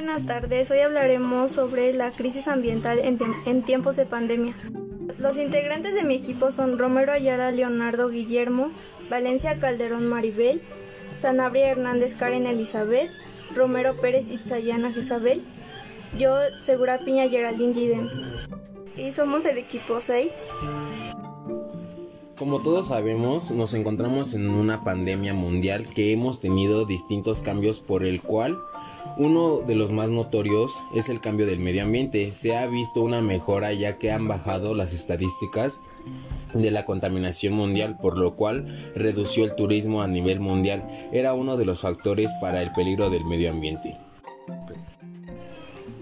buenas tardes. Hoy hablaremos sobre la crisis ambiental en, tiempos de pandemia. Los integrantes de mi equipo son Romero Ayala Leonardo Guillermo, Valencia Calderón Maribel, Sanabria Hernández Karen Elizabeth, Romero Pérez Itzayana Jezabel, yo Segura Piña Geraldine Gidem. Y somos el equipo 6. Como todos sabemos, nos encontramos en una pandemia mundial que hemos tenido distintos cambios por el cual uno de los más notorios es el cambio del medio ambiente. Se ha visto una mejora ya que han bajado las estadísticas de la contaminación mundial, por lo cual redució el turismo a nivel mundial. Era uno de los factores para el peligro del medio ambiente.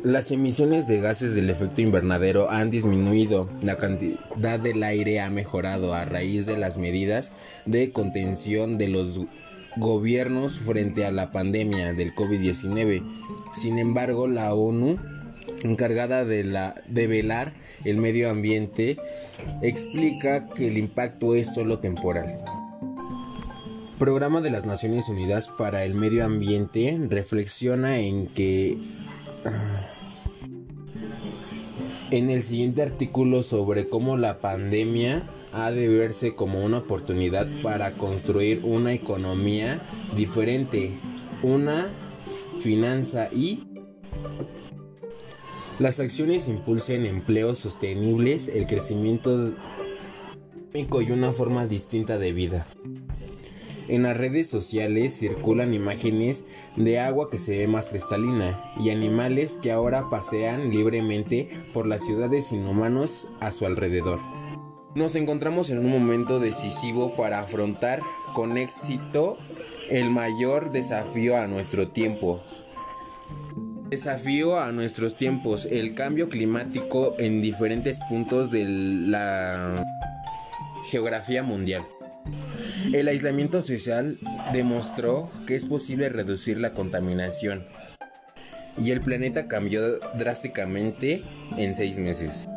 Las emisiones de gases del efecto invernadero han disminuido, la cantidad del aire ha mejorado a raíz de las medidas de contención de los gobiernos frente a la pandemia del COVID-19. Sin embargo, la ONU, encargada de, la, de velar el medio ambiente, explica que el impacto es solo temporal. Programa de las Naciones Unidas para el Medio Ambiente reflexiona en que en el siguiente artículo sobre cómo la pandemia ha de verse como una oportunidad para construir una economía diferente, una finanza y las acciones impulsen empleos sostenibles, el crecimiento y una forma distinta de vida. En las redes sociales circulan imágenes de agua que se ve más cristalina y animales que ahora pasean libremente por las ciudades sin humanos a su alrededor. Nos encontramos en un momento decisivo para afrontar con éxito el mayor desafío a nuestro tiempo. Desafío a nuestros tiempos, el cambio climático en diferentes puntos de la geografía mundial. El aislamiento social demostró que es posible reducir la contaminación y el planeta cambió drásticamente en seis meses.